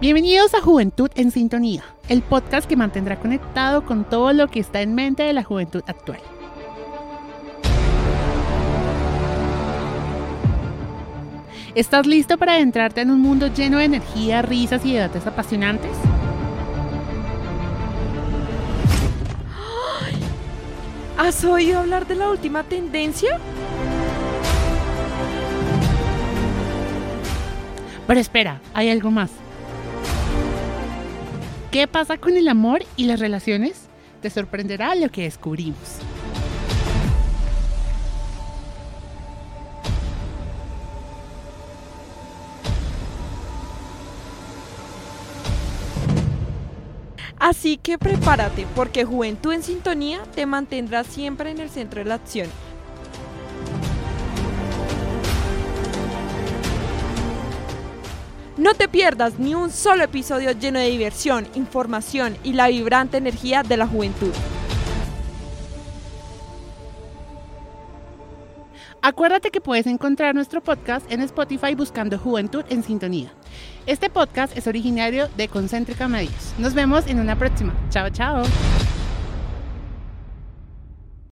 Bienvenidos a Juventud en Sintonía, el podcast que mantendrá conectado con todo lo que está en mente de la juventud actual. ¿Estás listo para adentrarte en un mundo lleno de energía, risas y debates apasionantes? ¿Has oído hablar de la última tendencia? Pero espera, hay algo más. ¿Qué pasa con el amor y las relaciones? Te sorprenderá lo que descubrimos. Así que prepárate, porque Juventud en Sintonía te mantendrá siempre en el centro de la acción. No te pierdas ni un solo episodio lleno de diversión, información y la vibrante energía de la juventud. Acuérdate que puedes encontrar nuestro podcast en Spotify buscando Juventud en Sintonía. Este podcast es originario de Concéntrica Medios. Nos vemos en una próxima. Chao, chao.